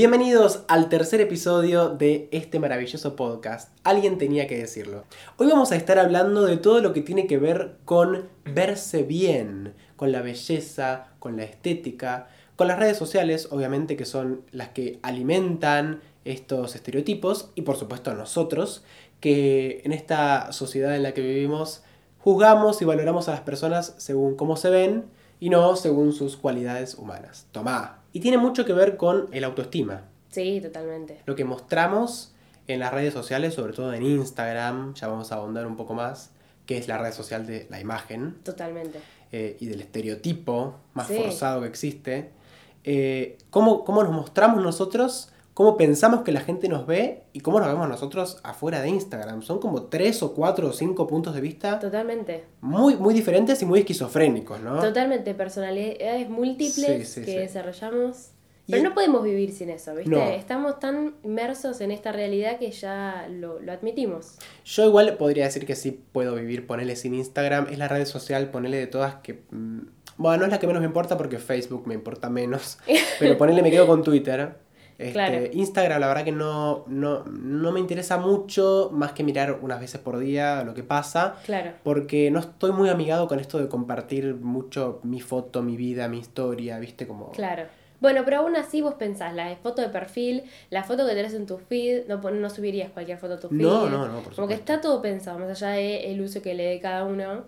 Bienvenidos al tercer episodio de este maravilloso podcast. Alguien tenía que decirlo. Hoy vamos a estar hablando de todo lo que tiene que ver con verse bien, con la belleza, con la estética, con las redes sociales, obviamente que son las que alimentan estos estereotipos y por supuesto nosotros, que en esta sociedad en la que vivimos juzgamos y valoramos a las personas según cómo se ven y no según sus cualidades humanas. Tomá, y tiene mucho que ver con el autoestima. Sí, totalmente. Lo que mostramos en las redes sociales, sobre todo en Instagram, ya vamos a ahondar un poco más, que es la red social de la imagen. Totalmente. Eh, y del estereotipo más forzado que existe. Eh, ¿cómo, ¿Cómo nos mostramos nosotros? Cómo pensamos que la gente nos ve y cómo nos vemos nosotros afuera de Instagram. Son como tres o cuatro o cinco puntos de vista. Totalmente. Muy, muy diferentes y muy esquizofrénicos, ¿no? Totalmente, personalidades múltiples que desarrollamos. Pero no podemos vivir sin eso, ¿viste? Estamos tan inmersos en esta realidad que ya lo, admitimos. Yo igual podría decir que sí puedo vivir, ponele sin Instagram. Es la red social, ponele de todas que... Mm, bueno, no es la que menos me importa porque Facebook me importa menos. pero ponele me quedo con Twitter. Este, Instagram, la verdad que no, no, me interesa mucho, más que mirar unas veces por día lo que pasa. Claro. Porque no estoy muy amigado con esto de compartir mucho mi foto, mi vida, mi historia, ¿viste? Como... Claro. Bueno, pero aún así vos pensás, la foto de perfil, la foto que tenés en tu feed, no, no subirías cualquier foto a tu feed. No, no, no, Como que está todo pensado, más allá del el uso que le dé cada uno,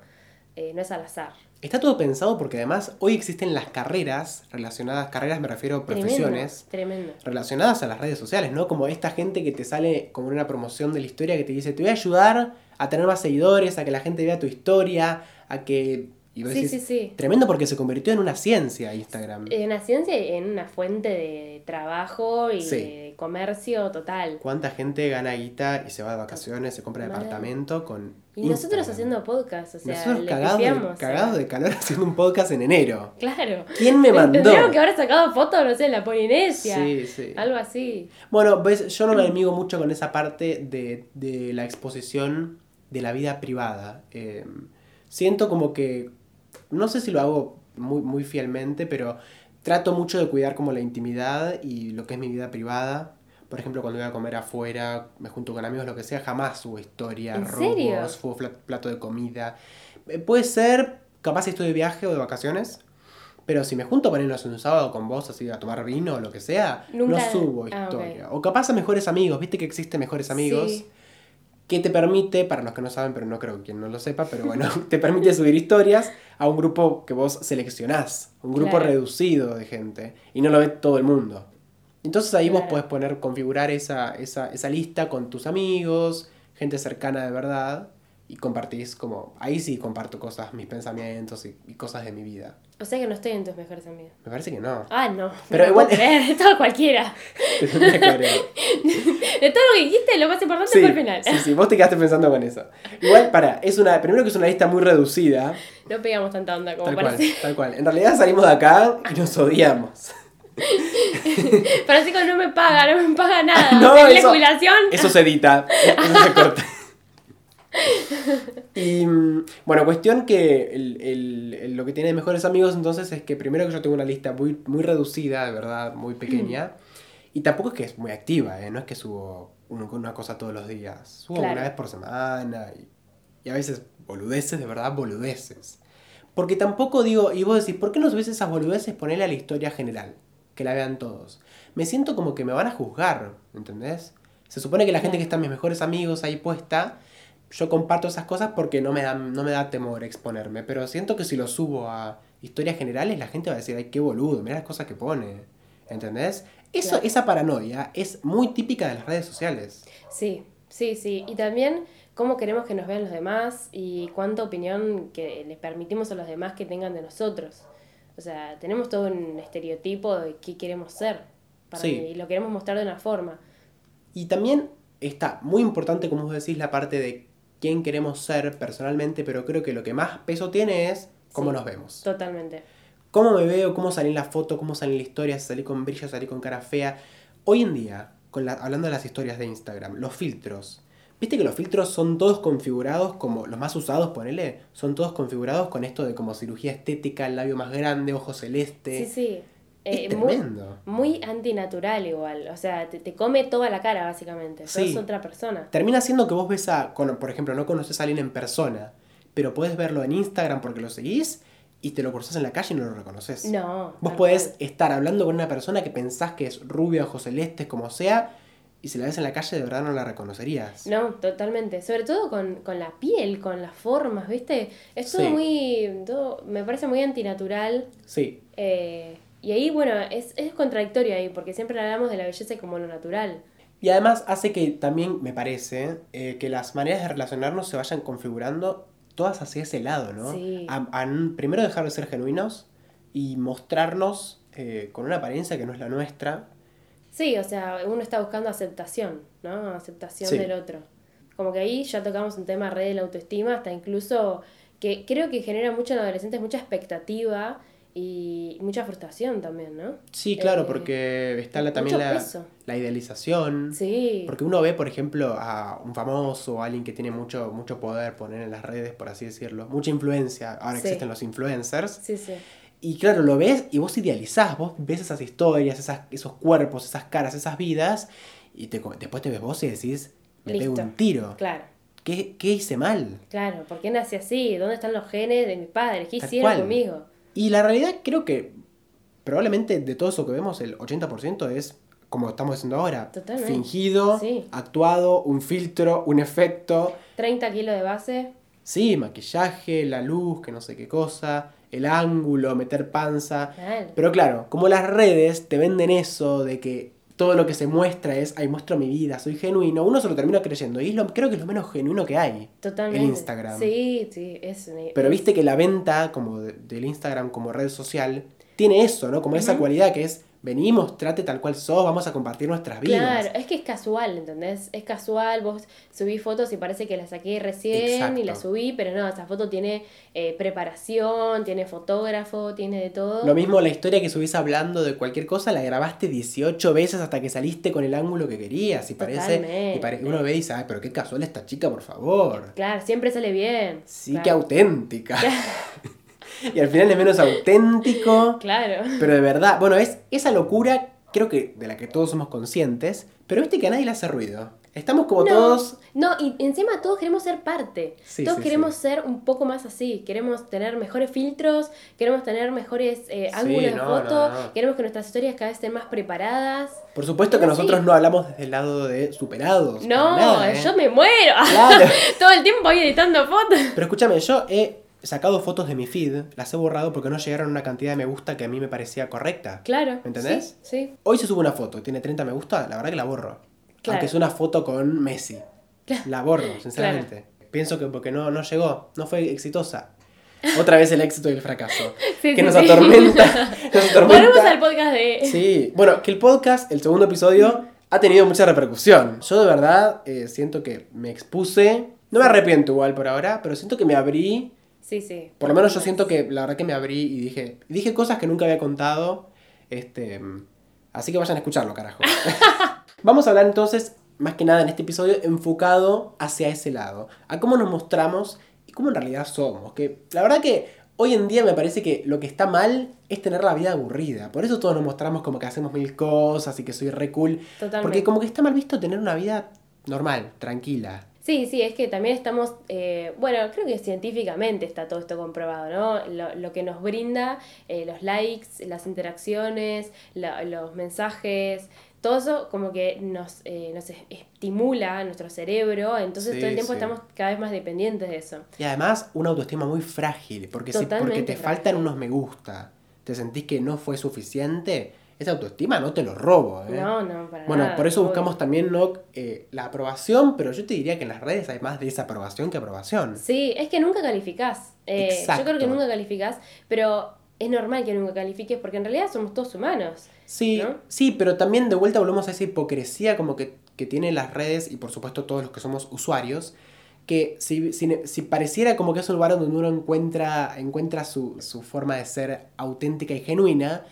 eh, no es al azar. Está todo pensado porque además hoy existen las carreras relacionadas, carreras me refiero a profesiones, tremendo, relacionadas a las redes sociales, ¿no? Como esta gente que te sale como una promoción de la historia que te dice, te voy a ayudar a tener más seguidores, a que la gente vea tu historia, a que sí, sí, sí. Tremendo porque se convirtió en una ciencia Instagram. En una ciencia y en una fuente de trabajo y de comercio total. ¿Cuánta gente gana guita y se va de vacaciones, se compra departamento con. Y nosotros haciendo podcast, o sea, nosotros cagados de, cagados de calor haciendo un podcast en enero. Claro. ¿Quién me mandó? Tendríamos que haber sacado fotos, no sé, en la Polinesia. Sí, sí. Algo así. Bueno, ves, yo no me amigo mucho con esa parte de, de la exposición de la vida privada. Eh, siento como que no sé si lo hago muy, muy fielmente, pero trato mucho de cuidar como la intimidad y lo que es mi vida privada. Por ejemplo, cuando voy a comer afuera, me junto con amigos, lo que sea, jamás subo historia, ¿En robos, subo plato de comida. Eh, puede ser, capaz si estoy de viaje o de vacaciones, pero si me junto a ponernos un sábado con vos, así a tomar vino o lo que sea, no subo ah, historia. O capaz a mejores amigos, viste que existen mejores amigos que te permite, para los que no saben, pero no creo que quien no lo sepa, pero bueno, te permite subir historias a un grupo que vos seleccionás, un grupo reducido de gente, y no lo ve todo el mundo. Entonces ahí vos podés poner, configurar esa, esa, esa lista con tus amigos, gente cercana de verdad, y compartís como, ahí sí comparto cosas, mis pensamientos y, cosas de mi vida. O sea que no estoy en tus mejores amigos. Me parece que no. Ah, no. Pero igual... de todo cualquiera. de todo lo que dijiste, lo más importante fue el final. Sí, sí, vos te quedaste pensando con eso. Igual, para, es una, primero que es una lista muy reducida. No pegamos tanta onda como tal parece. Cual, tal cual. En realidad salimos de acá y nos odiamos. Parece que no me paga, no me paga nada. No, eso, jubilación. Eso se edita. Eso se corta. Y mm, bueno, cuestión que lo que tiene de mejores amigos entonces es que primero que yo tengo una lista muy, muy reducida, de verdad, muy pequeña. Y tampoco es que es muy activa, ¿eh? no es que subo una cosa todos los días. Subo una vez por semana y, y, a veces boludeces, de verdad, boludeces. Porque tampoco digo, y vos decís, ¿por qué no subís esas boludeces? Ponerle a la historia general, que la vean todos. Me siento como que me van a juzgar, ¿entendés? Se supone que la gente que está mis mejores amigos ahí puesta yo comparto esas cosas porque no me, da, no me da temor exponerme, pero siento que si lo subo a historias generales, la gente va a decir, ay, qué boludo, mira las cosas que pone. ¿Entendés? Eso, Esa paranoia es muy típica de las redes sociales. Sí, sí, sí. Y también cómo queremos que nos vean los demás y cuánta opinión que les permitimos a los demás que tengan de nosotros. O sea, tenemos todo un estereotipo de qué queremos ser. Para y lo queremos mostrar de una forma. Y también está muy importante, como vos decís, la parte de quién queremos ser personalmente, pero creo que lo que más peso tiene es cómo nos vemos. Totalmente. Cómo me veo, cómo salí en la foto, cómo salí en la historia, si salí con brillo, salí con cara fea. Hoy en día, con hablando de las historias de Instagram, los filtros. Viste que los filtros son todos configurados como los más usados, ponele, son todos configurados con esto de como cirugía estética, el labio más grande, ojo celeste. Sí, sí. Eh, es muy, tremendo. muy antinatural igual. O sea, te, te come toda la cara, básicamente. Sos Sí. otra persona. Termina siendo que vos ves a, con- por ejemplo, no conoces a alguien en persona, pero puedes verlo en Instagram porque lo seguís y te lo cruzas en la calle y no lo reconoces. No. Vos podés cual. estar hablando con una persona que pensás que es rubia, ojos celestes, como sea, y si la ves en la calle de verdad no la reconocerías. No, totalmente. Sobre todo con, con la piel, con las formas, ¿viste? Es todo Sí. muy. todo- me parece muy antinatural. Sí, eh, y ahí, bueno, es, es contradictorio ahí, porque siempre hablamos de la belleza como lo natural. Y además hace que también, me parece, eh, que las maneras de relacionarnos se vayan configurando todas hacia ese lado, ¿no? Sí. A- primero dejar de ser genuinos y mostrarnos eh, con una apariencia que no es la nuestra. Sí, o sea, uno está buscando aceptación, ¿no? Aceptación Sí. del otro. Como que ahí ya tocamos un tema re de la autoestima, hasta incluso que creo que genera mucho en adolescentes mucha expectativa y mucha frustración también, ¿no? Sí, claro, Eh, porque está la, también la, la idealización. Sí. Porque uno ve, por ejemplo, a un famoso o alguien que tiene mucho, mucho poder poner en las redes, por así decirlo, mucha influencia. Ahora Sí. existen los influencers. Sí, sí. Y claro, lo ves y vos idealizás, vos ves esas historias, esas, esos cuerpos, esas caras, esas vidas, y te, después te ves vos y decís, me pego un tiro. Claro. ¿Qué, ¿Qué hice mal? Claro, ¿por qué nací así? ¿Dónde están los genes de mis padres? ¿Qué Tal hicieron cual. conmigo? Y la realidad creo que probablemente de todo eso que vemos, el 80% es como estamos haciendo ahora. Totalmente. Fingido, Sí. actuado, un filtro, un efecto. 30 kilos de base. Sí, maquillaje, la luz, que no sé qué cosa, el ángulo, meter panza. Pero claro, como las redes te venden eso de que todo lo que se muestra es, ay, muestro mi vida, soy genuino, uno se lo termina creyendo. Y es lo, creo que es lo menos genuino que hay. Totalmente. El Instagram. Sí, sí, es Pero viste que la venta como de- del Instagram como red social tiene eso, ¿no? Como esa cualidad que es, vení, mostrate tal cual sos, vamos a compartir nuestras vidas. Claro, es que es casual, ¿entendés? Es casual, vos subís fotos y parece que las saqué recién Exacto. y las subí, pero no, esa foto tiene eh, preparación, tiene fotógrafo, tiene de todo. Lo mismo la historia que subís hablando de cualquier cosa, la grabaste 18 veces hasta que saliste con el ángulo que querías. Y parece, y pare- uno ve y dice, ay, pero qué casual esta chica, por favor. Claro, siempre sale bien. Sí, claro. qué auténtica. y al final es menos auténtico. Claro. Pero de verdad, bueno, es esa locura, creo que de la que todos somos conscientes, pero viste que a nadie le hace ruido. Estamos como no, todos. No, y encima todos queremos ser parte. Sí, todos sí, queremos sí. ser un poco más así. Queremos tener mejores filtros, queremos tener mejores eh, ángulos de no, foto, no, queremos que nuestras historias cada vez estén más preparadas. Por supuesto que nosotros no hablamos desde el lado de superados. No, nada, ¿eh? yo me muero. Claro. Todo el tiempo voy editando fotos. Pero escúchame, yo he sacado fotos de mi feed, las he borrado porque no llegaron a una cantidad de me gusta que a mí me parecía correcta. Claro. ¿Me entendés? Sí, sí. Hoy se sube una foto, tiene 30 me gusta, la verdad que la borro. Claro. Aunque es una foto con Messi. Claro. La borro, sinceramente. Pienso que porque no, no llegó, no fue exitosa. Otra vez el éxito y el fracaso. Sí, que sí, nos atormenta. nos atormenta. Volvemos al podcast de. Sí, bueno, que el podcast, el segundo episodio, ha tenido mucha repercusión. Yo de verdad eh, siento que me expuse. No me arrepiento igual por ahora, pero siento que me abrí. Sí, sí. Por lo menos yo siento que la verdad que me abrí y dije. Dije cosas que nunca había contado. Este. Así que vayan a escucharlo, carajo. Vamos a hablar entonces, más que nada en este episodio, enfocado hacia ese lado. A cómo nos mostramos y cómo en realidad somos. Que la verdad que hoy en día me parece que lo que está mal es tener la vida aburrida. Por eso todos nos mostramos como que hacemos mil cosas y que soy re cool. Totalmente. Porque como que está mal visto tener una vida normal, tranquila. Sí, sí, es que también estamos, eh, bueno, creo que científicamente está todo esto comprobado, ¿no? Lo, lo que nos brinda, eh, los likes, las interacciones, la- los mensajes, todo eso como que nos, eh, nos es- estimula nuestro cerebro, entonces Sí, todo el tiempo sí. estamos cada vez más dependientes de eso. Y además una autoestima muy frágil. Porque, si, porque te faltan unos me gusta, te sentís que no fue suficiente, esa autoestima no te lo robo. ¿eh? No, no, para Bueno, nada. por eso obvio. buscamos también ¿no? Eh, la aprobación, pero yo te diría que en las redes hay más desaprobación que aprobación. Sí, es que nunca calificás. Eh, yo creo que nunca calificás, pero es normal que nunca califiques porque en realidad somos todos humanos. Sí, ¿no? sí, pero también de vuelta volvemos a esa hipocresía como que, que tienen las redes y por supuesto todos los que somos usuarios, que si, si, si pareciera como que es un lugar donde uno encuentra, encuentra su, su forma de ser auténtica y genuina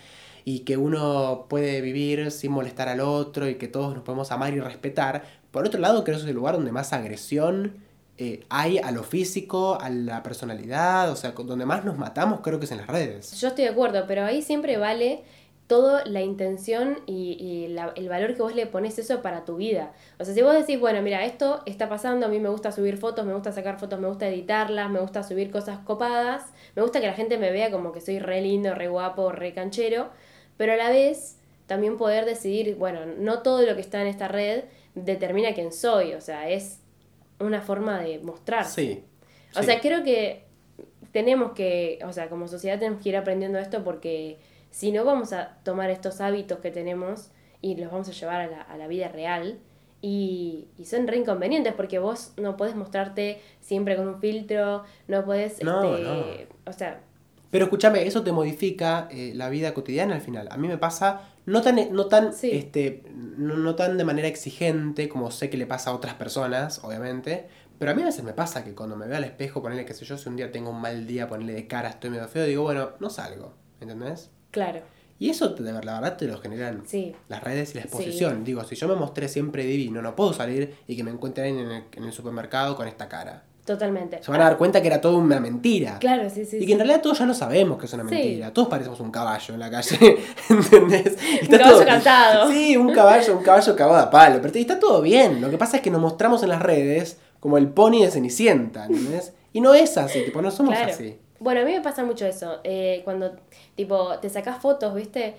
y que uno puede vivir sin molestar al otro y que todos nos podemos amar y respetar, por otro lado creo que es el lugar donde más agresión eh, hay a lo físico, a la personalidad, o sea, donde más nos matamos creo que es en las redes. Yo estoy de acuerdo, pero ahí siempre vale toda la intención y, el valor que vos le pones eso para tu vida. O sea, si vos decís, bueno, mira, esto está pasando, a mí me gusta subir fotos, me gusta sacar fotos, me gusta editarlas, me gusta subir cosas copadas, me gusta que la gente me vea como que soy re lindo, re guapo, re canchero, pero a la vez también poder decidir, bueno, no todo lo que está en esta red determina quién soy, o sea, es una forma de mostrar. Sí. O sí. sea, creo que tenemos que, o sea, como sociedad tenemos que ir aprendiendo esto porque si no vamos a tomar estos hábitos que tenemos y los vamos a llevar a la, a la vida real y, y son re inconvenientes porque vos no podés mostrarte siempre con un filtro, no podés, No, este, o sea, Pero escúchame, eso te modifica eh, la vida cotidiana al final. A mí me pasa no tan, no tan, Sí. este, no, no tan de manera exigente como sé que le pasa a otras personas, obviamente. Pero a mí a veces me pasa que cuando me veo al espejo, ponerle, qué sé yo, si un día tengo un mal día, ponerle de cara, estoy medio feo, digo, bueno, no salgo. ¿Entendés? claro, Y eso, de la verdad, te lo generan sí, las redes y la exposición. Digo, si yo me mostré siempre divino, no puedo salir y que me encuentren en el, en el supermercado con esta cara. Totalmente. Se van a dar cuenta que era todo una mentira. Claro, sí, sí. Y sí. que en realidad todos ya lo sabemos que es una Sí. mentira. Todos parecemos un caballo en la calle. ¿Entendés? Un caballo cansado. Sí, un caballo, un caballo cagado a palo. Pero está todo bien. Lo que pasa es que nos mostramos en las redes como el pony de Cenicienta. ¿Entendés? Y no es así, tipo, no somos Claro. así. Bueno, a mí me pasa mucho eso. eh, cuando, tipo, te sacás fotos, ¿viste?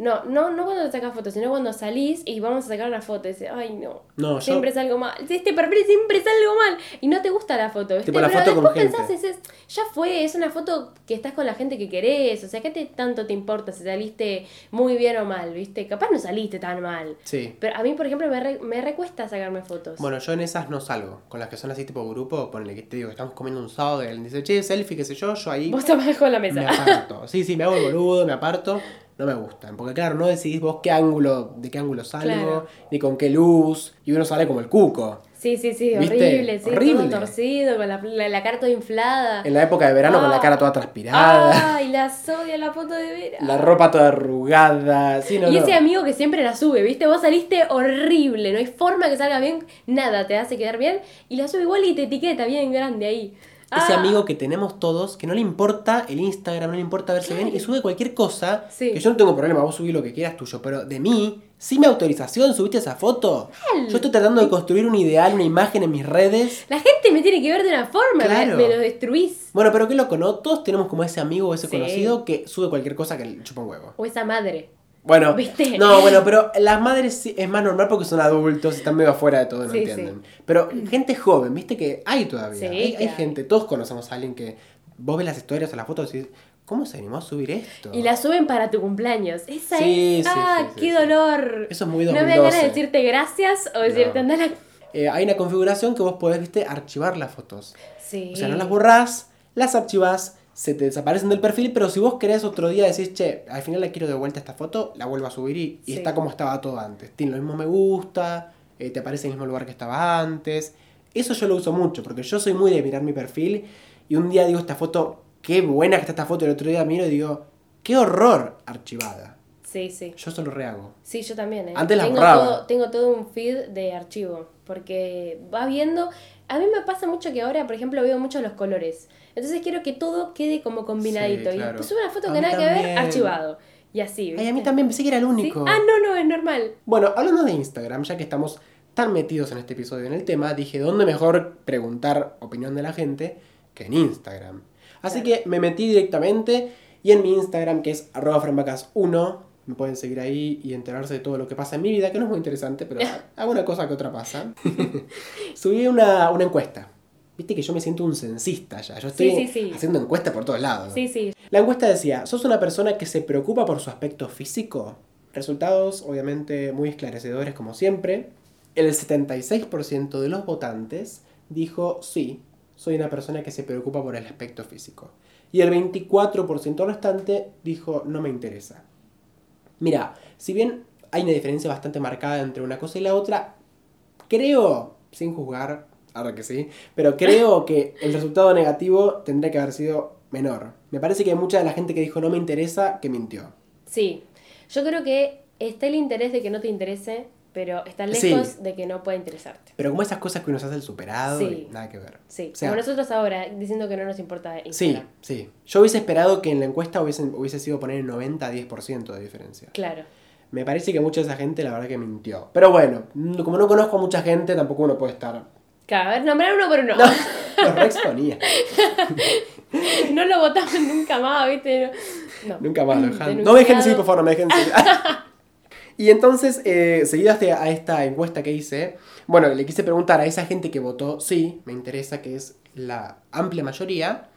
No, no, no cuando te sacas fotos, sino cuando salís y vamos a sacar una foto. Y dices, ay, no. No, yo- siempre salgo mal. Este perfil siempre salgo mal. Y no te gusta la foto, ¿viste? Tipo, la Pero foto con después gente. pensás, dices, ya fue, es una foto que estás con la gente que querés. O sea, ¿qué te, tanto te importa si saliste muy bien o mal, ¿viste? Capaz no saliste tan mal. Sí. Pero a mí, por ejemplo, me, re- me recuesta sacarme fotos. Bueno, yo en esas no salgo. Con las que son así tipo grupo, ponele que te digo que estamos comiendo un sábado y alguien dice, che, selfie, qué sé yo, yo ahí Vos tomás con la me mesa. aparto. Sí, sí, me hago el boludo, me aparto. No me gustan. Porque claro, no decidís vos qué ángulo, de qué ángulo salgo, Claro. ni con qué luz. Y uno sale como el cuco. Sí, sí, sí, ¿Viste? horrible, sí, Horrible. todo torcido, con la, la, la cara toda inflada. En la época de verano con la Ah. cara toda transpirada. Ay, la sodia la foto de Vera. La ropa toda arrugada. Sí, no, y no. ese amigo que siempre la sube, ¿viste? Vos saliste horrible, no hay forma que salga bien, nada te hace quedar bien. Y la sube igual y te etiqueta bien grande ahí. Ese Ah, amigo que tenemos todos, que no le importa el Instagram, no le importa verse bien y sube cualquier cosa. Sí. Que yo no tengo problema, vos subí lo que quieras tuyo. Pero de mí, sin mi autorización, subiste esa foto. Yo estoy tratando de construir un ideal, una imagen en mis redes. La gente me tiene que ver de una forma, me- Claro. me, lo destruís. Bueno, pero qué loco, ¿no? Todos tenemos como ese amigo o ese Sí. conocido que sube cualquier cosa que le chupa un huevo. O esa madre. Bueno, ¿Viste? no, bueno, pero las madres sí- es más normal porque son adultos están medio afuera de todo, no Sí, entienden. Pero gente joven, viste que hay todavía. Sí, hay, hay gente, todos conocemos a alguien que vos ves las historias o las fotos y decís, ¿cómo se animó a subir esto? Y la suben para tu cumpleaños. Esa Sí, es. sí, ¡Ah, qué dolor! Eso es muy No me da ganas 2012. de decirte gracias o decirte No. anda la. Eh, hay una configuración que vos podés, viste, archivar las fotos. Sí. O sea, no las borrás, las archivás, se te desaparecen del perfil, pero si vos querés otro día decís, che, al final la quiero de vuelta esta foto, la vuelvo a subir y, y Sí. está como estaba todo antes. Tiene lo mismo me gusta, eh, te aparece en el mismo lugar que estaba antes. Eso yo lo uso mucho, porque yo soy muy de mirar mi perfil y un día digo esta foto, qué buena que está esta foto, y el otro día miro y digo, qué horror archivada. Sí, sí. Yo eso lo rehago. Sí, yo también. ¿eh? Antes la tengo borraba. todo, tengo todo un feed de archivo. Porque va viendo. A mí me pasa mucho que ahora, por ejemplo, veo mucho los colores. Entonces quiero que todo quede como combinadito. Sí, Y claro. después subo una foto que nada que ver, archivado. Y así. Ay, a mí ¿viste? también pensé que era el ¿Sí? único. Ah, no, no, es normal. Bueno, hablando de Instagram, ya que estamos tan metidos en este episodio en el tema, dije, ¿dónde mejor preguntar opinión de la gente que en Instagram? Así Claro. que me metí directamente y en mi Instagram, que es arroba franvacas1, me pueden seguir ahí y enterarse de todo lo que pasa en mi vida, que no es muy interesante, pero alguna cosa que otra pasa. Subí una, una encuesta. Viste que yo me siento un censista ya. Yo estoy Sí, sí, sí. haciendo encuestas por todos lados. Sí, sí. La encuesta decía, ¿sos una persona que se preocupa por su aspecto físico? Resultados obviamente muy esclarecedores como siempre. El 76% de los votantes dijo sí, soy una persona que se preocupa por el aspecto físico. Y el 24% restante dijo no me interesa. Mira, si bien hay una diferencia bastante marcada entre una cosa y la otra, creo, sin juzgar, ahora que sí, pero creo que el resultado negativo tendría que haber sido menor. Me parece que hay mucha de la gente que dijo no me interesa que mintió. Sí. Yo creo que está el interés de que no te interese pero está Sí. lejos de que no pueda interesarte. Pero como esas cosas que uno se hace el superado, Sí. y nada que ver. Sí, O sea, como nosotros ahora, diciendo que no nos importa Sí, Instagram. sí. Yo hubiese esperado que en la encuesta hubiesen, hubiese sido poner el 90 a 10% de diferencia. Claro. Me parece que mucha de esa gente la verdad que mintió. Pero bueno, como no conozco a mucha gente, tampoco uno puede estar... Claro, a ver, nombrar uno por uno. No, los exponía. No lo votamos nunca más, ¿viste? No. Nunca más lo. No me dejen seguir, por favor, no me dejen seguir. y entonces, eh, seguido a este- a esta encuesta que hice, bueno, le quise preguntar a esa gente que votó sí, me interesa, que es la amplia mayoría,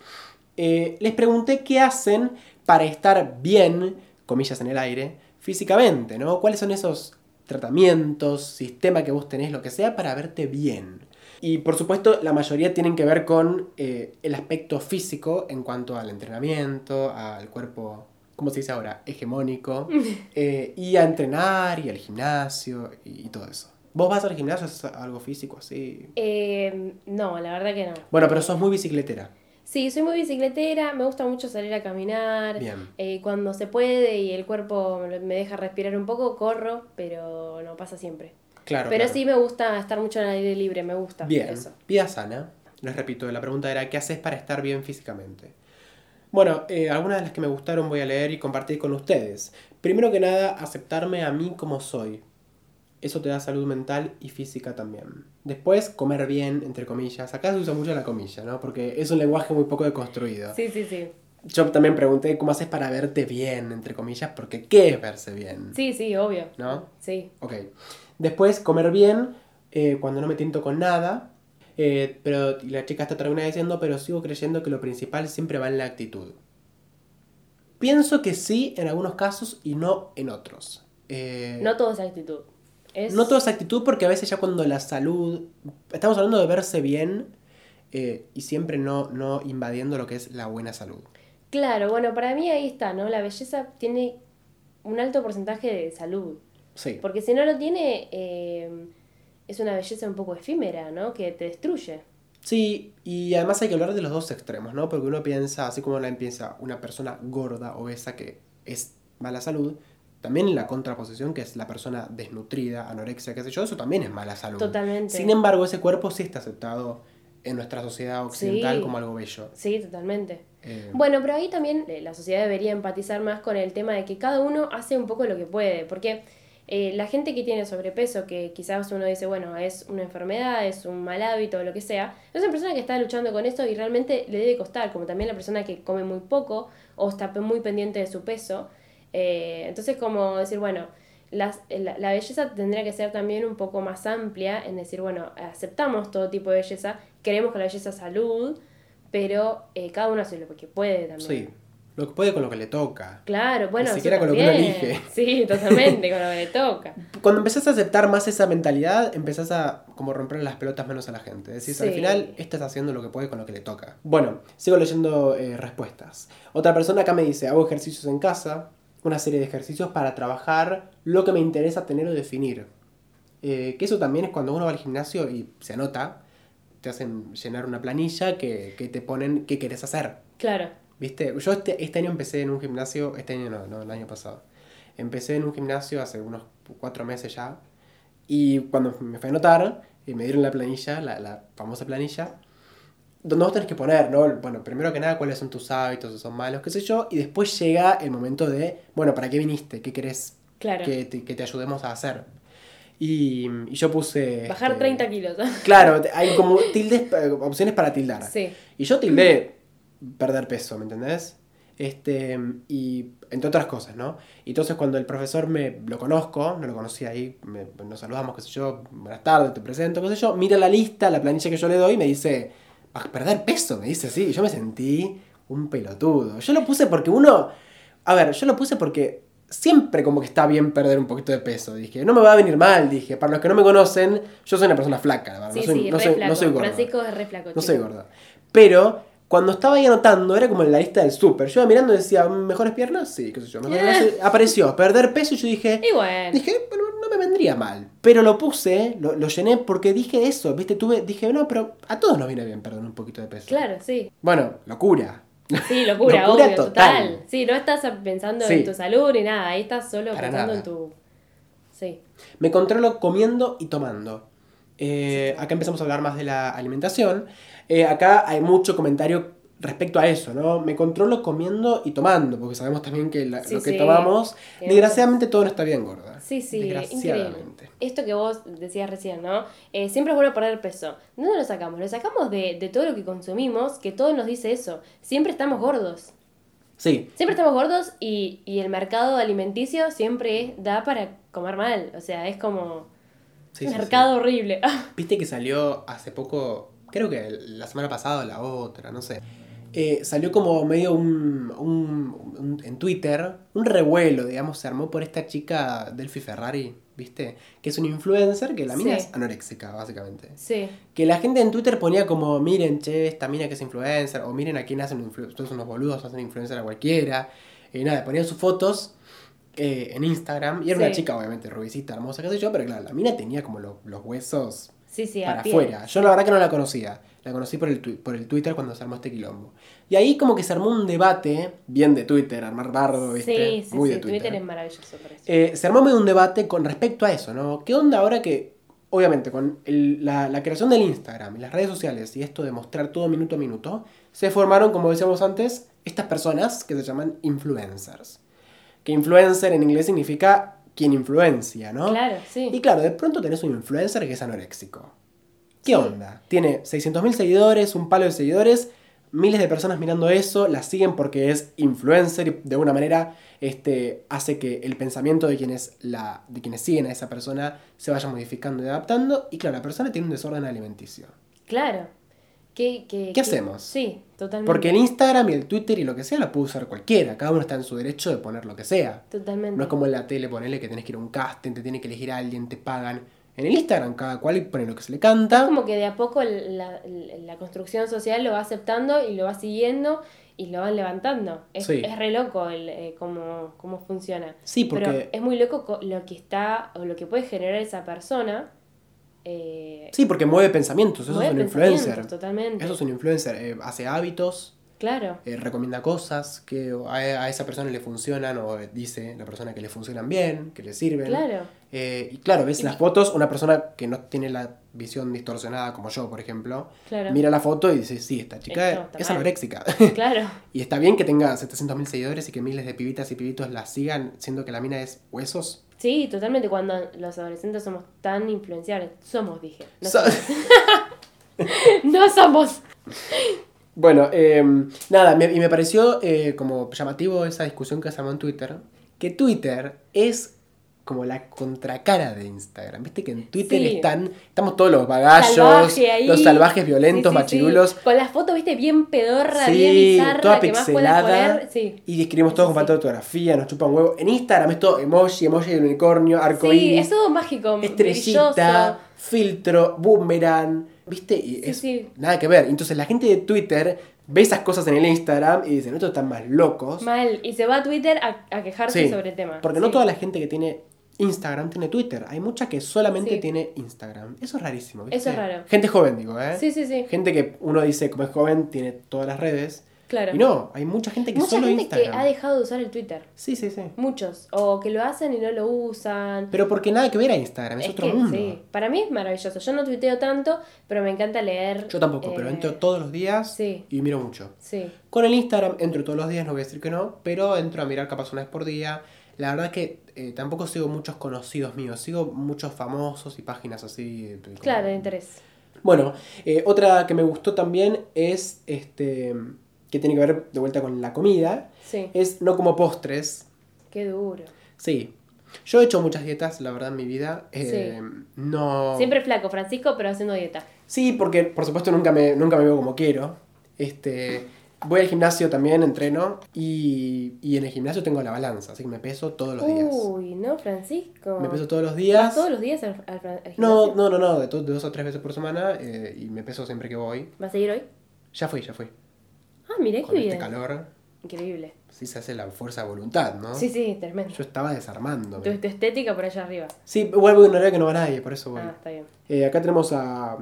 eh, les pregunté qué hacen para estar bien, comillas en el aire, físicamente, ¿no? ¿Cuáles son esos tratamientos, sistema que vos tenés, lo que sea, para verte bien? Y por supuesto, la mayoría tienen que ver con eh, el aspecto físico en cuanto al entrenamiento, al cuerpo, ¿cómo se dice ahora? Hegemónico, eh, y a entrenar y al gimnasio y, y todo eso. ¿Vos vas al gimnasio, haces algo físico así? Eh, no, la verdad que no. Bueno, pero sos muy bicicletera. Sí, soy muy bicicletera, me gusta mucho salir a caminar. Bien. Eh, cuando se puede y el cuerpo me deja respirar un poco, corro, pero no pasa siempre. Claro. pero claro. sí me gusta estar mucho al aire libre, me gusta Bien, eso. vida sana. Les repito, la pregunta era, ¿qué haces para estar bien físicamente? Bueno, eh, algunas de las que me gustaron voy a leer y compartir con ustedes. Primero que nada, aceptarme a mí como soy. Eso te da salud mental y física también. Después, comer bien, entre comillas. Acá se usa mucho la comilla, ¿no? Porque es un lenguaje muy poco deconstruido. Sí, sí, sí. Yo también pregunté cómo haces para verte bien, entre comillas, porque ¿qué es verse bien? Sí, sí, obvio. ¿No? Sí. Ok. Después, comer bien eh, cuando no me tiento con nada. Eh, pero la chica está termina diciendo, pero sigo creyendo que lo principal siempre va en la actitud. Pienso que sí en algunos casos y no en otros. Eh, No todo es actitud. Es... no todo es actitud porque a veces ya cuando la salud... Estamos hablando de verse bien y siempre no, no invadiendo lo que es la buena salud. Claro, bueno, para mí ahí está, ¿no? La belleza tiene un alto porcentaje de salud. Sí. Porque si no lo tiene, eh, es una belleza un poco efímera, ¿no? Que te destruye. Sí, y además hay que hablar de los dos extremos, ¿no? Porque uno piensa, así como la piensa una persona gorda, obesa, que es mala salud, también la contraposición, que es la persona desnutrida, anorexia, qué sé yo, eso también es mala salud. Totalmente. Sin embargo, ese cuerpo sí está aceptado en nuestra sociedad occidental Sí. como algo bello. Sí, totalmente. Eh, Bueno, pero ahí también eh, la sociedad debería empatizar más con el tema de que cada uno hace un poco lo que puede, porque eh, la gente que tiene sobrepeso, que quizás uno dice, bueno, es una enfermedad, es un mal hábito lo que sea, es una persona que está luchando con esto y realmente le debe costar, como también la persona que come muy poco o está muy pendiente de su peso. Eh, entonces, como decir, bueno, la, la belleza tendría que ser también un poco más amplia en decir, bueno, aceptamos todo tipo de belleza, queremos que la belleza salud, pero eh, cada uno hace lo que puede también. sí, lo que puede con lo que le toca. Claro, bueno, Ni siquiera con lo que uno elige. Sí, totalmente, con lo que le toca. Cuando empezás a aceptar más esa mentalidad, empezás a como romper las pelotas menos a la gente. Decís, al final, estás haciendo lo que puede con lo que le toca. Bueno, sigo leyendo eh, respuestas. Otra persona acá me dice, hago ejercicios en casa, una serie de ejercicios para trabajar lo que me interesa tener o definir. Eh, que eso también es cuando uno va al gimnasio y se anota, te hacen llenar una planilla que, que te ponen qué querés hacer. Claro. ¿Viste? Yo este, este año empecé en un gimnasio, este año no, no, el año pasado. Empecé en un gimnasio hace unos cuatro meses ya. Y cuando me fui a anotar, y me dieron la planilla, la, la famosa planilla, donde vos tenés que poner, ¿no? Bueno, primero que nada, cuáles son tus hábitos, si son malos, qué sé yo. Y después llega el momento de, bueno, ¿para qué viniste? ¿Qué querés Claro. que te, que te ayudemos a hacer? Y, y yo puse... Bajar este, 30 kilos. Claro, hay como tildes, eh, opciones para tildar. sí. Y yo tildé perder peso, ¿me entendés? Este, y entre otras cosas, ¿no? Y entonces cuando el profesor me lo conozco, no lo conocía ahí, me- nos saludamos, qué sé yo, buenas tardes, te presento, qué sé yo, mira la lista, la planilla que yo le doy y me dice, vas a perder peso, me dice así. Yo me sentí un pelotudo. Yo lo puse porque uno, a ver, yo lo puse porque siempre como que está bien perder un poquito de peso. Dije, no me va a venir mal, dije, para los que no me conocen, yo soy una persona flaca, la verdad, Sí, no soy, sí, no soy, flaco. no soy gordo. Francisco es re flaco. No chico. soy gorda. Pero cuando estaba ahí anotando, era como en la lista del súper. Yo iba mirando y decía, ¿mejores piernas? Sí, qué sé yo. mejores brazos. Apareció, perder peso y yo dije, Y bueno. dije, bueno, no me vendría mal. Pero lo puse, lo, lo llené porque dije eso, ¿viste? Tuve, dije, no, pero a todos nos viene bien perder un poquito de peso. Claro, sí. Bueno, locura. Sí, locura, Locura obvio, total. total. Sí, no estás pensando Sí. en tu salud ni nada, ahí estás solo Para pensando nada. en tu Sí. Me controlo comiendo y tomando. Eh, acá empezamos a hablar más de la alimentación. Eh, acá hay mucho comentario respecto a eso, ¿no? Me controlo comiendo y tomando, porque sabemos también que la- Sí, lo que sí. tomamos, Que desgraciadamente todo no está bien, gorda. Sí, sí, increíble. Desgraciadamente. Esto que vos decías recién, ¿no? Eh, siempre es bueno perder peso. ¿De dónde lo sacamos? Lo sacamos de, de todo lo que consumimos, que todo nos dice eso. Siempre estamos gordos. Sí, Siempre estamos gordos y, y el mercado alimenticio siempre da para comer mal. O sea, es como sí, sí, mercado horrible. Viste que salió hace poco, creo que la semana pasada o la otra, no sé. Eh, salió como medio un, un- un- en Twitter, un revuelo, digamos, se armó por esta chica Delphi Ferrari, ¿viste? Que es una influencer que la mina Sí. es anoréxica, básicamente. Sí, Que la gente en Twitter ponía como, miren, che, esta mina que es influencer, o miren a quién hacen influencer, todos unos boludos hacen influencer a cualquiera. Y nada, ponían sus fotos eh, en Instagram, y era una chica, obviamente, rubicita, hermosa, qué sé yo, pero claro, la mina tenía como lo- los huesos sí, sí, para afuera. Yo la verdad que no la conocía. La conocí por el, por el Twitter cuando se armó este quilombo. Y ahí como que se armó un debate, bien de Twitter, armar bardo, ¿viste? Sí, sí, Muy sí, de Twitter. Twitter es maravilloso por eso. Eh, se armó medio un debate con respecto a eso, ¿no? ¿Qué onda ahora que, obviamente, con el- la, la creación del Instagram y las redes sociales y esto de mostrar todo minuto a minuto, se formaron, como decíamos antes, estas personas que se llaman influencers. Que influencer en inglés significa quien influencia, ¿no? Claro, sí. Y claro, de pronto tenés un influencer que es anoréxico. ¿Qué Sí. onda? Tiene 600.000 seguidores, un palo de seguidores, miles de personas mirando eso, la siguen porque es influencer y de alguna manera este, hace que el pensamiento de quienes, la, de quienes siguen a esa persona se vaya modificando y adaptando. Y claro, la persona tiene un desorden alimenticio. Claro. ¿Qué, qué, ¿Qué hacemos? Sí, totalmente. Porque el Instagram y el Twitter y lo que sea lo puede usar cualquiera. Cada uno está en su derecho de poner lo que sea. Totalmente. No es como en la tele, ponele que tenés que ir a un casting, te tiene que elegir a alguien, te pagan. En el Instagram cada cual pone lo que se le canta. como que de a poco la, el- la construcción social lo va aceptando y lo va siguiendo y lo van levantando. Es, Sí. es re loco el, eh, cómo, cómo funciona. Sí, porque... Pero es muy loco co- lo que está o lo que puede generar esa persona. Eh, Sí, porque mueve pensamientos, eso mueve es un influencer. Totalmente. Eso es un influencer, eh, hace hábitos, Claro. eh, recomienda cosas que a, a esa persona le funcionan o dice la persona que le funcionan bien, que le sirven. Claro. Y claro, ves las fotos, una persona que no tiene la visión distorsionada como yo, por ejemplo, Claro. mira la foto y dice, sí, esta chica Esto es anoréxica. Claro. y está bien que tenga 700.000 seguidores y que miles de pibitas y pibitos la sigan, siendo que la mina es huesos. Sí, totalmente. Cuando los adolescentes somos tan influenciables. Somos, dije. No, So- somos. no somos. Bueno, eh, nada, me- y me pareció eh, como llamativo esa discusión que se armó en Twitter, que Twitter es como la contracara de Instagram. Viste que en Twitter Sí. están, estamos todos los bagallos, Salvaje los salvajes violentos, Sí, sí, machirulos. sí. Con la foto, viste, bien pedorra, Sí, bien bizarra, toda que más pixelada. poner. Sí. Y escribimos todo Sí, con sí. falta de ortografía, nos chupan huevo. En Instagram es todo emoji, emoji de unicornio, Sí, arcoíris, es todo mágico, estrellita, brilloso. filtro, boomerang, ¿viste? Y Sí, es sí. nada que ver. Entonces la gente de Twitter ve esas cosas en el Instagram y dicen, estos están más locos. Mal. Y se va a Twitter a, a quejarse Sí, sobre el tema. Porque no Sí. toda la gente que tiene Instagram tiene Twitter. Hay mucha que solamente Sí. tiene Instagram. Eso es rarísimo. ¿viste? Eso es raro. Gente joven, digo, ¿eh? Sí, sí, sí. Gente que uno dice, como es joven, tiene todas las redes. Claro. Y no, hay mucha gente que Mucha solo gente Instagram. que ha dejado de usar el Twitter. Sí, sí, sí. Muchos. O que lo hacen y no lo usan. Pero porque nada que ver a Instagram, es, Es otro que, mundo. sí. Para mí es maravilloso. Yo no tuiteo tanto, pero me encanta leer. Yo tampoco, pero eh, entro todos los días sí. y miro mucho. Sí. Con el Instagram entro todos los días, no voy a decir que no, pero entro a mirar capaz una vez por día. La verdad que eh, tampoco sigo muchos conocidos míos, sigo muchos famosos y páginas así. como- Claro, de interés. Bueno, eh, otra que me gustó también es este que tiene que ver de vuelta con la comida. Sí. Es no como postres. Qué duro. Sí. Yo he hecho muchas dietas, la verdad, en mi vida. Eh, No. Siempre flaco, Francisco, pero haciendo dieta. Sí, porque por supuesto nunca me, nunca me veo como quiero. Este, voy al gimnasio también, entreno. Y, y en el gimnasio tengo la balanza, así que me peso todos los días. Uy, no, Francisco. Me peso todos los ¿Vas días. todos los días al, al, al No, gimnasio? no, no, no, de, de dos o tres veces por semana. eh, y me peso siempre que voy. ¿Vas a seguir hoy? Ya fui, ya fui. Ah, mirá qué Con este bien. calor, Increíble. sí se hace la fuerza de voluntad, ¿no? Sí, sí, tremendo. Yo estaba desarmándome. Tu, tu estética por allá arriba. Sí, igual voy a un horario que no va nadie, por eso voy. Ah, está bien. Eh, acá tenemos a,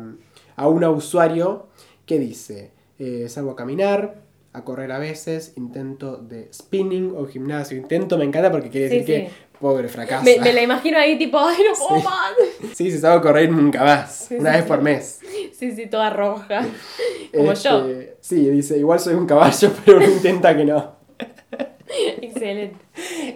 a una usuario que dice, eh, salgo a caminar, a correr a veces, intento de spinning o gimnasio. Intento me encanta porque quiere Sí, decir que Pobre fracaso. Me, me la imagino ahí tipo, ay, no puedo más. Sí, se sabe correr nunca más. Sí, una sí, vez sí. por mes. Sí, sí, toda roja. Como yo. Este, Sí, dice, igual soy un caballo, pero uno intenta que no. Excelente.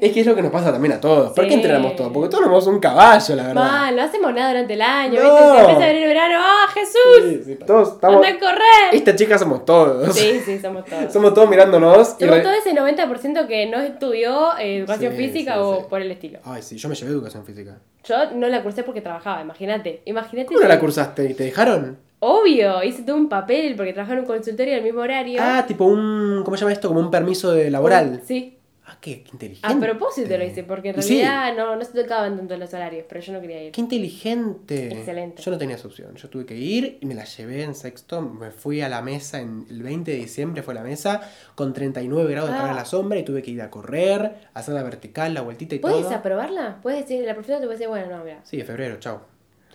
Es que es lo que nos pasa también a todos. ¿Por qué entrenamos todos? Porque todos somos un caballo, la verdad. Mal, no hacemos nada durante el año, No. ¿viste? Se empieza a venir el verano, ¡ah, Jesús! Sí, sí, todos estamos... ¡Anda a correr! Esta chica somos todos. Sí, sí, somos todos. Somos todos mirándonos y... Somos re- todo ese 90% que no estudió eh, educación física o por el estilo. Ay, sí, yo me llevé educación física. Yo no la cursé porque trabajaba, imagínate. Imagínate. ¿Cómo no la cursaste? ¿Y te dejaron? Obvio, hice todo un papel porque trabajaba en un consultorio del mismo horario. Ah, tipo un... ¿Cómo se llama esto? Como un permiso de laboral. Sí. Ah, qué, qué inteligente. A propósito lo hice, porque en sí, realidad no, no se tocaban tanto los horarios, pero yo no quería ir. Qué inteligente. Excelente. Yo no tenía esa opción. Yo tuve que ir y me la llevé en sexto. Me fui a la mesa en el 20 de diciembre fue la mesa con 39 grados de Ah. calor a la sombra y tuve que ir a correr, hacer la vertical, la vueltita y ¿Puedes todo. aprobarla? Puedes decir, la profesora te puede decir, bueno, no, mira. Sí, febrero, chau.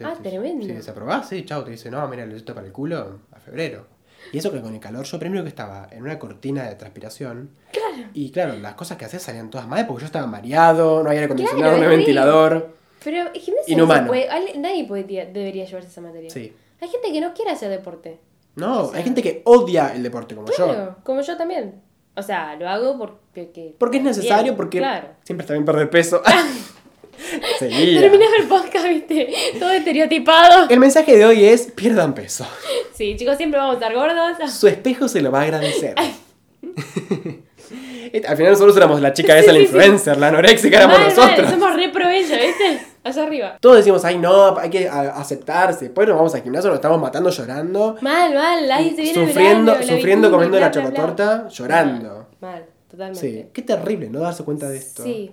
Te- Ah, te- tremendo. Sí, ¿desaprobás? Sí, chau. Te dice, no, mira, lo necesito para el culo a febrero. Y eso que con el calor, yo primero que estaba en una cortina de transpiración. Claro. Y claro, las cosas que hacía salían todas mal porque yo estaba mareado, no había aire acondicionado, Claro, no había ventilador. Pero no puede, al- nadie podría- debería llevarse esa materia. Sí. Hay gente que no quiere hacer deporte. No, O sea- hay gente que odia el deporte como yo. Claro, como yo también. O sea, lo hago porque... que- Porque es necesario, bien, porque Claro. siempre está bien perder peso. Seguía. Terminaba el podcast, viste, todo estereotipado. El mensaje de hoy es pierdan peso. Sí, chicos, siempre vamos a estar gordos. Su espejo se lo va a agradecer. Al final nosotros éramos la chica esa, la Sí, sí, sí. influencer, la anoréxica éramos Mal, mal, nosotros. somos re pro ella, ¿viste? Allá arriba. Todos decimos, ay no, hay que aceptarse. Después nos vamos al gimnasio, nos estamos matando llorando. Mal, mal, ahí se viene sufriendo, verano, sufriendo comiendo bla, la bla, bla. chocotorta, llorando. Mal, mal, totalmente. Sí, qué terrible no darse cuenta de esto. Sí.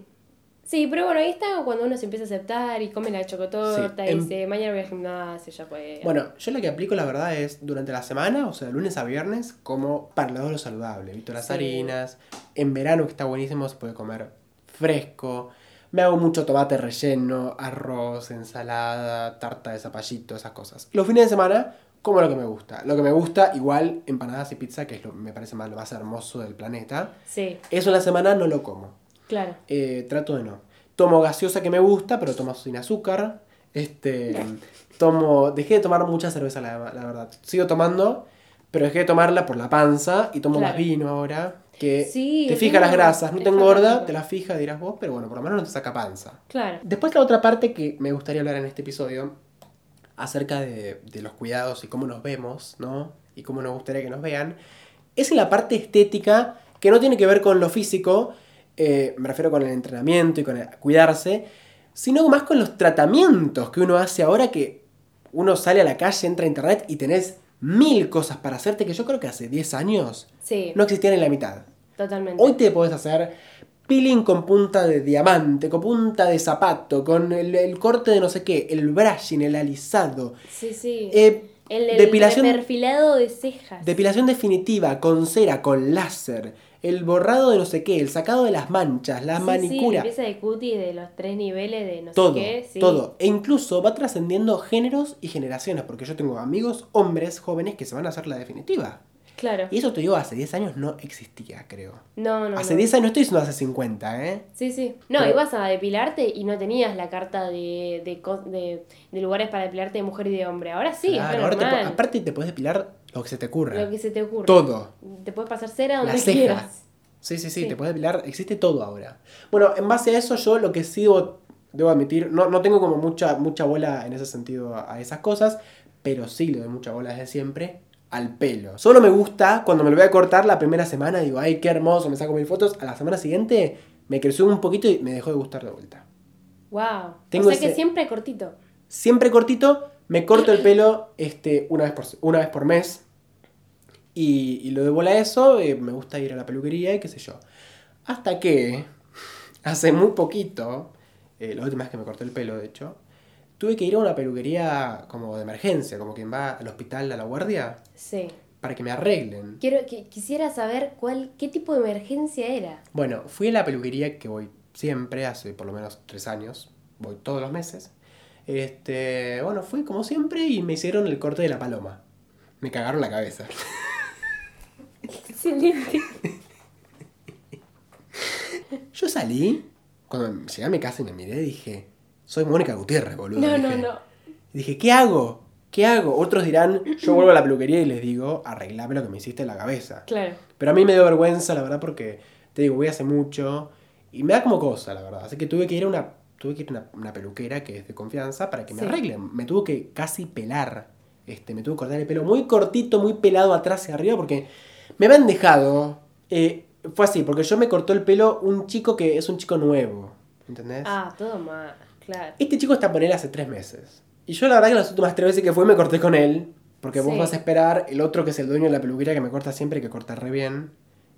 Sí, pero bueno, ahí está cuando uno se empieza a aceptar y come la chocotorta Sí, y em- dice, mañana voy al gimnasio, ya fue. Bueno, yo lo que aplico la verdad es durante la semana, o sea, de lunes a viernes, como para lado lo saludable. Evito las Sí. harinas. En verano, que está buenísimo, se puede comer fresco. Me hago mucho tomate relleno, arroz, ensalada, tarta de zapallito, esas cosas. Los fines de semana, como lo que me gusta. Lo que me gusta, igual, empanadas y pizza, que es lo, me parece más, lo más hermoso del planeta. Sí, Eso en la semana no lo como. Claro. Eh, trato de no. Tomo gaseosa que me gusta, pero tomo sin azúcar. Este, tomo, dejé de tomar mucha cerveza, la, la verdad. Sigo tomando, pero dejé de tomarla por la panza y tomo más vino ahora. Que Sí, te fija las grasas, no te engorda, te la fija, dirás vos, pero bueno, por lo menos no te saca panza. Claro. Después la otra parte que me gustaría hablar en este episodio, acerca de, de los cuidados y cómo nos vemos, ¿no? Y cómo nos gustaría que nos vean, es en la parte estética que no tiene que ver con lo físico, eh, me refiero con el entrenamiento y con el cuidarse, sino más con los tratamientos que uno hace ahora que uno sale a la calle, entra a internet y tenés mil cosas para hacerte que yo creo que hace 10 años Sí, no existían en la mitad. totalmente. Hoy te podés hacer peeling con punta de diamante, con punta de zapato, con el, el corte de no sé qué, el brushing, el alisado, Sí, sí. eh, el, el depilación, perfilado de cejas. depilación definitiva, con cera, con láser, el borrado de no sé qué, el sacado de las manchas, la Sí, manicura, Sí, de cutis de los tres niveles de no todo, sé qué. Sí. todo. E incluso va trascendiendo géneros y generaciones, porque yo tengo amigos, hombres jóvenes que se van a hacer la definitiva. Claro. Y eso te digo, hace 10 años no existía, creo. No, no. hace no. 10 años, no estoy diciendo hace 50, ¿eh? Sí, sí. No, Pero- ibas a depilarte y no tenías la carta de, de, de, de lugares para depilarte de mujer y de hombre. Ahora sí, Claro, es ahora te aparte te puedes depilar lo que se te ocurra. Lo que se te ocurra. Todo. Te puedes pasar cera donde Las cejas. quieras. Sí, sí, sí, Sí. te puedes depilar. Existe todo ahora. Bueno, en base a eso yo lo que sí debo, debo admitir, no, no tengo como mucha, mucha bola en ese sentido a, a esas cosas, pero sí le doy mucha bola desde siempre al pelo. Solo me gusta cuando me lo voy a cortar la primera semana, digo, ay, qué hermoso, me saco mil fotos. A la semana siguiente me creció un poquito y me dejó de gustar de vuelta. Wow. Tengo o sea que siempre cortito. Siempre cortito, me corto el pelo este, una, vez por, una vez por mes. Y, y lo de bola a eso, eh, me gusta ir a la peluquería y qué sé yo. Hasta que, hace muy poquito, eh, la última vez que me corté el pelo, de hecho, tuve que ir a una peluquería como de emergencia, como quien va al hospital a la guardia, Sí. para que me arreglen. Quiero, que, quisiera saber cuál, qué tipo de emergencia era. Bueno, fui a la peluquería que voy siempre, hace por lo menos tres años, voy todos los meses. Este, bueno, fui como siempre y me hicieron el corte de la paloma. Me cagaron la cabeza. Excelente. Yo salí cuando llegué a mi casa y me miré, dije, soy Mónica Gutiérrez, boludo. No, dije. no, no. Y dije, ¿qué hago? ¿Qué hago? Otros dirán, yo vuelvo a la peluquería y les digo, arreglame lo que me hiciste en la cabeza. Claro. Pero a mí me dio vergüenza, la verdad, porque te digo, voy hace mucho y me da como cosa, la verdad. Así que tuve que ir a una, tuve que ir a una, una peluquera que es de confianza para que me Sí. arreglen. Me tuvo que casi pelar. Este, me tuvo que cortar el pelo muy cortito, muy pelado atrás y arriba, porque me habían dejado. eh, fue así, porque yo me cortó el pelo un chico que es un chico nuevo. ¿Entendés? Ah, todo mal. Claro. Este chico está por él hace tres meses. Y yo la verdad que las últimas tres veces que fui me corté con él. Porque vos Sí. vas a esperar, el otro que es el dueño de la peluquería que me corta siempre, que corta re bien,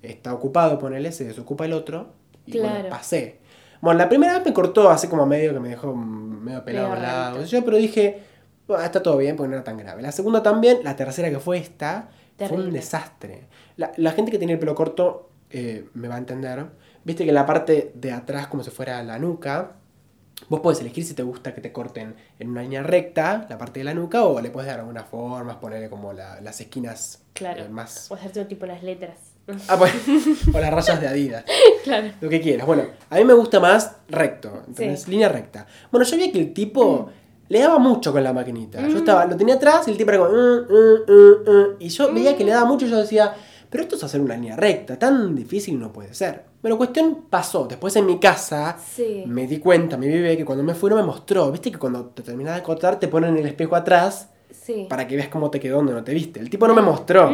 está ocupado, ponele, se desocupa el otro. Y bueno, Claro. pasé. Bueno, la primera vez me cortó así como medio que me dejó medio pelado al lado. Yo, pero dije, "Bueno, está todo bien porque no era tan grave. La segunda también, la tercera que fue esta, fue un desastre. La, la gente que tiene el pelo corto eh, me va a entender. Viste que en la parte de atrás, como si fuera la nuca, Vos podés elegir si te gusta que te corten en una línea recta, la parte de la nuca, o le puedes dar algunas formas, ponerle como la- las esquinas Claro. eh, más... O hacerte tipo las letras. Ah, bueno, o las rayas de Adidas, claro. lo que quieras. Bueno, a mí me gusta más recto, entonces Sí. línea recta. Bueno, yo vi que el tipo le daba mucho con la maquinita. Yo estaba, lo tenía atrás y el tipo era como... "Mm, mm, mm, mm", y yo veía que le daba mucho y yo decía, pero esto es hacer una línea recta, tan difícil no puede ser. Bueno, cuestión pasó. Después en mi casa Sí. me di cuenta, mi bebé, que cuando me fui no me mostró. Viste que cuando te terminas de cortar te ponen el espejo atrás Sí. para que veas cómo te quedó donde no te viste. El tipo no me mostró.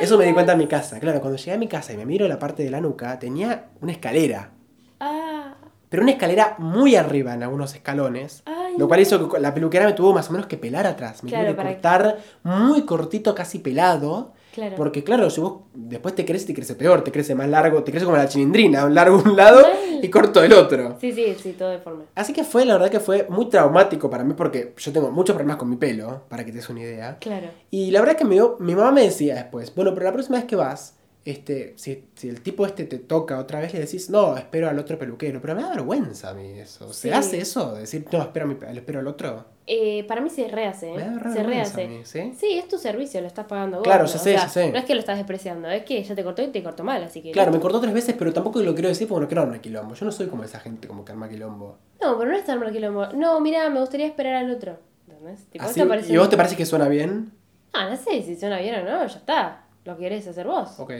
Eso me di cuenta en mi casa. Claro, cuando llegué a mi casa y me miro la parte de la nuca, tenía una escalera. Ah, Pero una escalera muy arriba en algunos escalones. Ay, lo cual hizo que la peluquera me tuvo más o menos que pelar atrás. Me Claro, tuve que- cortar muy cortito, casi pelado. Claro. Porque claro, si vos después te crece, te crece peor, te crece más largo, te crece como la chilindrina, un largo un lado Mal. y corto el otro. Sí, sí, sí, todo deforme. Así que fue, la verdad que fue muy traumático para mí porque yo tengo muchos problemas con mi pelo, para que te des una idea. Claro. Y la verdad que dio- mi mamá me decía después, bueno, pero la próxima vez que vas, este, si, si el tipo este te toca otra vez, le decís, no, espero al otro peluquero. Pero me da vergüenza a mí eso. ¿Se Sí. hace eso? Decir, no, espero, mi, pe- espero al otro. Eh, para mí se rehace, ¿eh? Me da re se vergüenza rehace. a mí, ¿sí? Sí, es tu servicio, lo estás pagando vos. Claro, ¿no? ya O sé, sea, ya sé. No es que lo estás despreciando, es que ya te cortó y te cortó mal, así que. Claro, me cortó tres veces, pero tampoco lo quiero decir porque no quiero armar quilombo. Yo no soy como esa gente como que arma quilombo. No, pero no es tan quilombo. No, mira, me gustaría esperar al otro. ¿Entendés? Tipo, Así, parece ¿Y vos te parece que suena bien? Ah, no sé si suena bien o no, ya está. Lo querés hacer vos. Ok.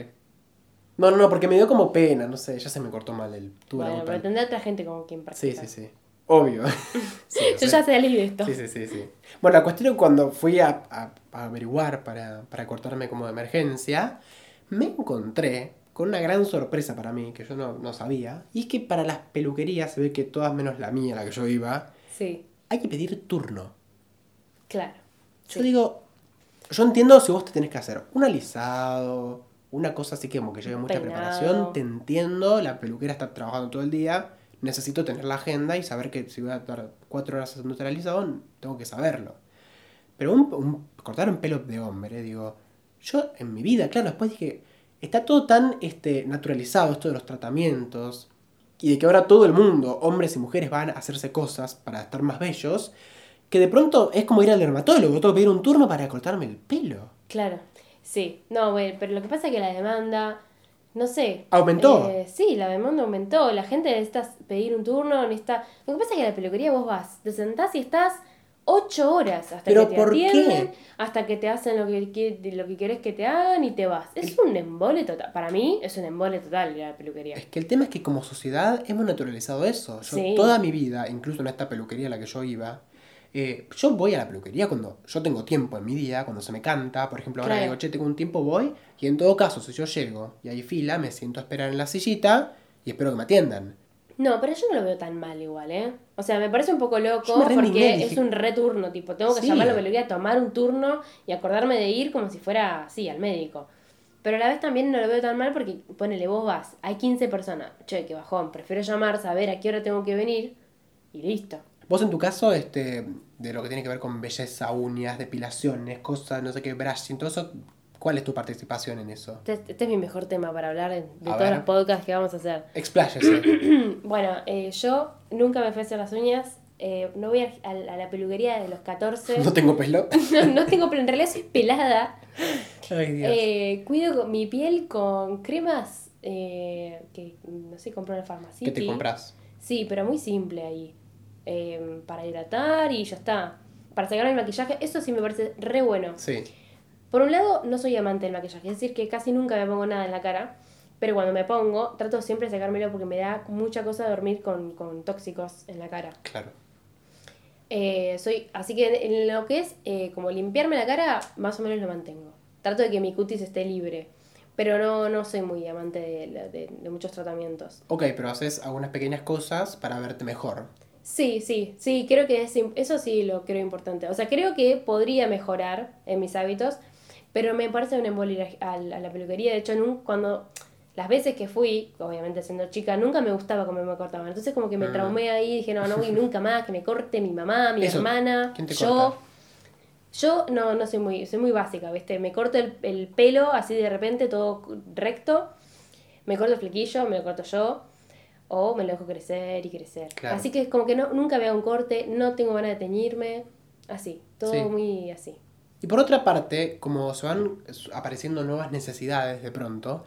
No, no, no, porque me dio como pena, no sé, ya se me cortó mal el tubo. bueno, pero tendrá otra gente como quien Sí, sí, sí. Obvio. Sí, Yo sé. ya salí de esto. Sí, sí, sí, sí. Bueno, la cuestión es que cuando fui a, a- a averiguar para, para cortarme como de emergencia, me encontré con una gran sorpresa para mí, que yo no, no sabía, y es que para las peluquerías, se ve que todas menos la mía, la que yo iba, Sí, hay que pedir turno. claro. Yo Sí. digo, yo entiendo si vos te tenés que hacer un alisado, una cosa así que como que lleve mucha Peinado. preparación, te entiendo, la peluquera está trabajando todo el día, necesito tener la agenda y saber que si voy a estar cuatro horas haciendo el alisado, tengo que saberlo. Pero un, un- cortar un pelo de hombre, digo, yo en mi vida, claro, después dije, está todo tan este, naturalizado esto de los tratamientos y de que ahora todo el mundo, hombres y mujeres, van a hacerse cosas para estar más bellos, que de pronto es como ir al dermatólogo, tengo que pedir un turno para cortarme el pelo. Claro. Sí. No, bueno, pero lo que pasa es que la demanda, no sé. ¿Aumentó? eh, sí, la demanda aumentó. La gente necesita pedir un turno, necesita... Lo que pasa es que a la peluquería vos vas, te sentás y estás ocho horas hasta ¿Pero que te qué? atienden, hasta que te hacen lo que, lo que querés que te hagan y te vas. Es un embole total. Para mí es un embole total ir a la peluquería. Es que el tema es que como sociedad hemos naturalizado eso. Yo Sí. toda mi vida, incluso en esta peluquería a la que yo iba, eh, yo voy a la peluquería cuando yo tengo tiempo en mi día, cuando se me canta, por ejemplo, ahora Claro. digo, che, tengo un tiempo, voy, y en todo caso, si yo llego y hay fila, me siento a esperar en la sillita y espero que me atiendan. No, pero yo no lo veo tan mal igual, ¿eh? O sea, me parece un poco loco porque dije- es un returno, tipo, tengo que Sí. llamar a la peluquería, tomar un turno y acordarme de ir como si fuera así, al médico. Pero a la vez también no lo veo tan mal porque, ponele, vos vas, hay 15 personas, che, que bajón, prefiero llamar, saber a qué hora tengo que venir y listo. Vos en tu caso, este, de lo que tiene que ver con belleza, uñas, depilaciones, cosas, no sé qué, brushing, todo eso, ¿cuál es tu participación en eso? Este, este es mi mejor tema para hablar de, de todos ver. los podcasts que vamos a hacer. Expláyese. Bueno, eh, yo nunca me fui a hacer las uñas, eh, no voy a, a la a la peluquería desde los 14. no tengo pelo. no, no tengo, pero en realidad soy pelada. Ay, Dios. Eh, cuido mi piel con cremas eh, que, no sé, compro en la farmacia. ¿Qué te compras? Sí, pero muy simple ahí. Eh, para hidratar y ya está. Para sacarme el maquillaje, eso sí me parece re bueno. Sí. Por un lado, no soy amante del maquillaje, es decir, que casi nunca me pongo nada en la cara, pero cuando me pongo, trato siempre de sacármelo porque me da mucha cosa dormir con, con tóxicos en la cara. Claro. Eh, soy, así que en lo que es eh, como limpiarme la cara, más o menos lo mantengo. Trato de que mi cutis esté libre, pero no, no soy muy amante de, de- de muchos tratamientos. Ok, pero haces algunas pequeñas cosas para verte mejor. Sí, sí, sí, creo que es, eso sí lo creo importante. O sea, creo que podría mejorar en mis hábitos, pero me parece un embole ir a, a la peluquería. De hecho, cuando las veces que fui, obviamente siendo chica, nunca me gustaba cómo me cortaban. Entonces como que me Mm. traumé ahí, dije, no, no voy nunca más, que me corte mi mamá, mi Eso, hermana, ¿quién te yo. corta? Yo no, no soy muy, soy muy básica, ¿viste? Me corto el, el pelo así de repente, todo recto. Me corto el flequillo, me lo corto yo. O me lo dejo crecer y crecer. Claro. Así que es como que no, nunca veo un corte, no tengo ganas de teñirme. Así, todo Sí. muy así. Y por otra parte, como se van apareciendo nuevas necesidades de pronto,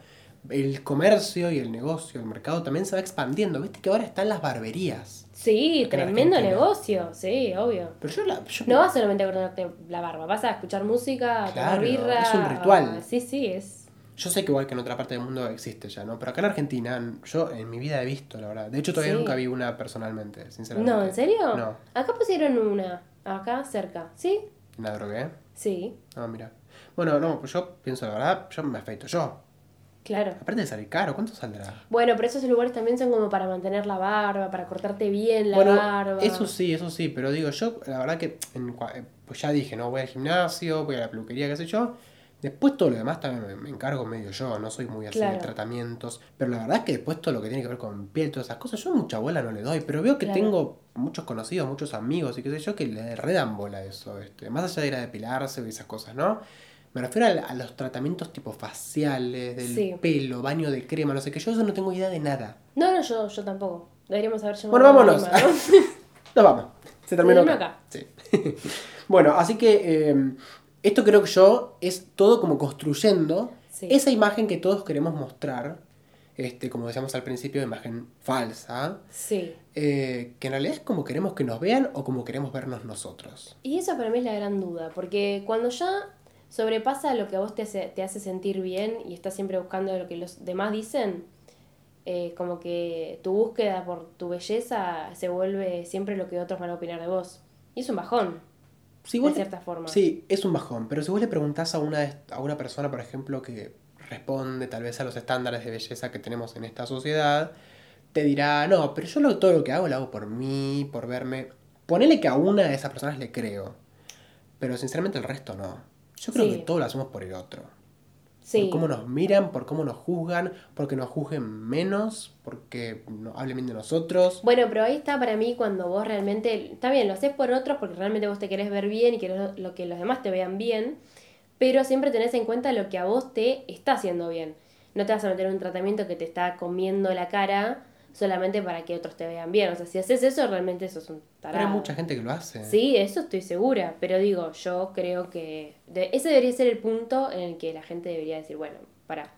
el comercio y el negocio, el mercado también se va expandiendo. Viste que ahora están las barberías. Sí, tremendo negocio, sí, obvio. Pero yo la. yo- No vas solamente a cortarte la barba, vas a escuchar música, a Claro, tomar birra. es un ritual. a- Sí, sí, es. Yo sé que igual que en otra parte del mundo existe ya, ¿no? Pero acá en Argentina, yo en mi vida he visto, la verdad. De hecho, todavía Sí. nunca vi una personalmente, sinceramente. No, ¿en serio? No. Acá pusieron una, acá cerca. ¿Sí? ¿La drogué? Sí, No, mira. Bueno, no, pues yo pienso la verdad, yo me afeito yo. claro. Aparte de salir caro, ¿cuánto saldrá? Bueno, pero esos lugares también son como para mantener la barba, para cortarte bien la bueno, barba. eso sí, eso sí, pero digo, yo la verdad que en eh, pues ya dije, no, voy al gimnasio, voy a la peluquería, qué sé yo. Después todo lo demás también me, encargo medio yo, no soy muy así de tratamientos. Pero la verdad es que después todo lo que tiene que ver con piel, todas esas cosas, yo mucha bola no le doy. Pero veo que Claro. tengo muchos conocidos, muchos amigos y qué sé yo, que le redan bola a eso. Este, más allá de ir a depilarse y esas cosas, ¿no? Me refiero a, a los tratamientos tipo faciales, del Sí. pelo, baño de crema, no sé qué. Yo eso no tengo idea de nada. No, no, yo, yo tampoco. Deberíamos haber llamado Bueno, vámonos. Nos vamos. Se terminó terminó acá. acá. Sí. bueno, así que eh, esto creo que yo es todo como construyendo Sí. esa imagen que todos queremos mostrar, este, como decíamos al principio, imagen falsa, Sí. eh, que en realidad es como queremos que nos vean o como queremos vernos nosotros. Y eso para mí es la gran duda, porque cuando ya sobrepasa lo que a vos te hace, te hace sentir bien y estás siempre buscando lo que los demás dicen, eh, como que tu búsqueda por tu belleza se vuelve siempre lo que otros van a opinar de vos. Y es un bajón, Si de le- cierta forma. Sí, es un bajón, pero si vos le preguntás a una, a una persona, por ejemplo, que responde tal vez a los estándares de belleza que tenemos en esta sociedad, te dirá, no, pero yo lo, todo lo que hago lo hago por mí, por verme. Ponele que a una de esas personas le creo, pero sinceramente el resto no. Yo creo Sí. que todo lo hacemos por el otro. Sí. Por cómo nos miran, por cómo nos juzgan, porque nos juzguen menos, porque no hablen bien de nosotros. Bueno, pero ahí está para mí cuando vos realmente, está bien, lo haces por otros porque realmente vos te querés ver bien y querés lo, lo que los demás te vean bien, pero siempre tenés en cuenta lo que a vos te está haciendo bien. No te vas a meter en un tratamiento que te está comiendo la cara solamente para que otros te vean bien. O sea, si haces eso, realmente eso es un Pero tarado. hay mucha gente que lo hace. Sí, eso estoy segura, pero digo, yo creo que de- ese debería ser el punto en el que la gente debería decir, bueno, para.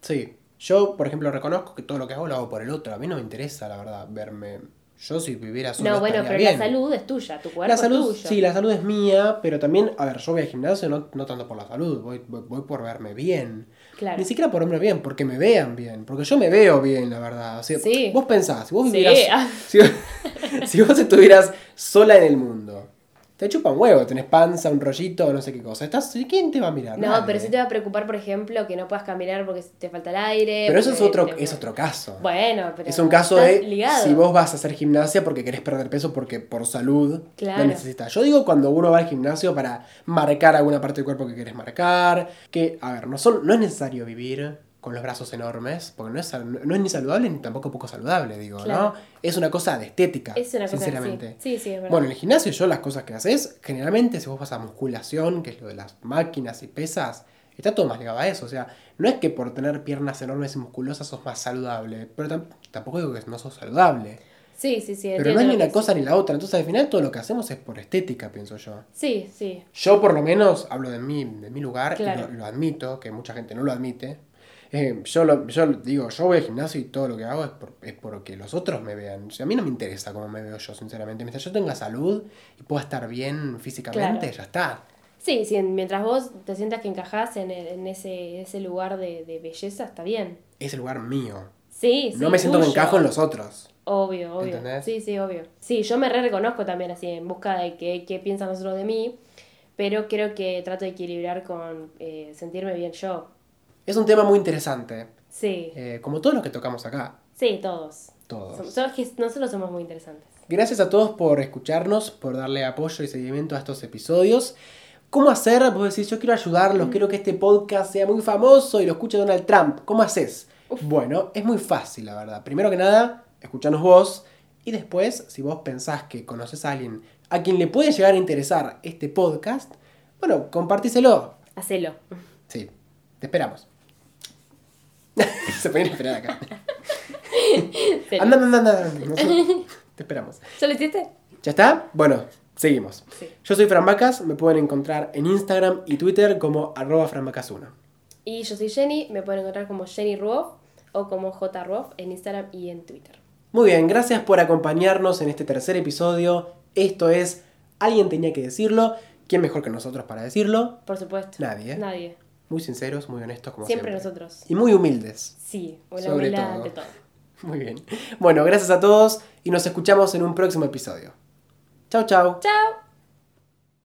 Sí, yo, por ejemplo, reconozco que todo lo que hago lo hago por el otro. A mí no me interesa, la verdad, verme. Yo si viviera solo No, bueno, pero bien. la salud es tuya, tu cuerpo La salud, es tuyo. sí, la salud es mía, pero también, a ver, yo voy al gimnasio no, no tanto por la salud, voy, voy, voy por verme bien. Claro. Ni siquiera por verme bien, porque me vean bien, porque yo me veo bien, la verdad. O sea, Sí. Vos pensás, si vos Sí. vivieras, si, si vos estuvieras sola en el mundo, te chupa un huevo, tenés panza, un rollito, no sé qué cosa. Estás, ¿Quién te va a mirar? No, Nadie. pero sí te va a preocupar, por ejemplo, que no puedas caminar porque te falta el aire. Pero eso es otro, te- es otro caso. Bueno, pero. Es un caso de ligado. si vos vas a hacer gimnasia porque querés perder peso porque por salud Claro. lo necesitas. Yo digo cuando uno va al gimnasio para marcar alguna parte del cuerpo que querés marcar, que, a ver, no, son, no es necesario vivir con los brazos enormes, porque no es, no es ni saludable ni tampoco poco saludable, digo, Claro. ¿no? Es una cosa de estética, Es una cosa sinceramente. Sí, sí, sí, es verdad. Bueno, en el gimnasio yo las cosas que haces, generalmente si vos vas a musculación, que es lo de las máquinas y pesas, está todo más ligado a eso. O sea, no es que por tener piernas enormes y musculosas sos más saludable, pero tam- tampoco digo que no sos saludable. sí, sí, sí. Pero no hay ni una cosa sí. ni la otra. Entonces al final todo lo que hacemos es por estética, pienso yo. Sí, sí. Yo por lo menos hablo de mí, de mi lugar, Claro. y, lo, y lo admito, que mucha gente no lo admite. Eh, yo, lo, yo digo, yo voy al gimnasio y todo lo que hago es, por- es porque los otros me vean. O sea, a mí no me interesa cómo me veo yo, sinceramente. Mientras yo tenga salud y pueda estar bien físicamente, Claro. ya está. Sí, sí, mientras vos te sientas que encajás en, el- en ese, ese lugar de, de belleza, está bien. Es el lugar mío. Sí, sí. no me siento que tuyo. encajo en los otros. Obvio, obvio. ¿Entendés? Sí, sí, obvio. Sí, yo me re reconozco también así, en busca de qué, qué piensan los otros de mí, pero creo que trato de equilibrar con eh, sentirme bien yo. Es un tema muy interesante. Sí, eh, como todos los que tocamos acá. sí, todos. Todos. Som- que nosotros somos muy interesantes. Gracias a todos por escucharnos, por darle apoyo y seguimiento a estos episodios. ¿Cómo hacer? Vos decís, yo quiero ayudarlos, quiero que este podcast sea muy famoso y lo escuche Donald Trump. ¿Cómo haces? Bueno, es muy fácil, la verdad. Primero que nada, escuchanos vos. Y después, si vos pensás que conoces a alguien a quien le puede llegar a interesar este podcast, bueno, compartíselo. Hacelo. Sí, te esperamos. Se pueden esperar acá. Anda, anda, anda. Te esperamos. ¿Ya lo hiciste? ¿Ya está? Bueno, seguimos. Sí. Yo soy Fran Vacas, me pueden encontrar en Instagram y Twitter como arroba franvacas1. Y yo soy Jenny, me pueden encontrar como Jenny Ruoff o como J Ruoff en Instagram y en Twitter. Muy bien, gracias por acompañarnos en este tercer episodio. Esto es Alguien tenía que decirlo. ¿Quién mejor que nosotros para decirlo? Por supuesto. Nadie. Nadie. Muy sinceros, muy honestos como Siempre siempre. nosotros. Y muy humildes. Sí, una Sobre humildad todo. ante todo. Muy bien. Bueno, gracias a todos y nos escuchamos en un próximo episodio. Chau, chau. ¡Chao!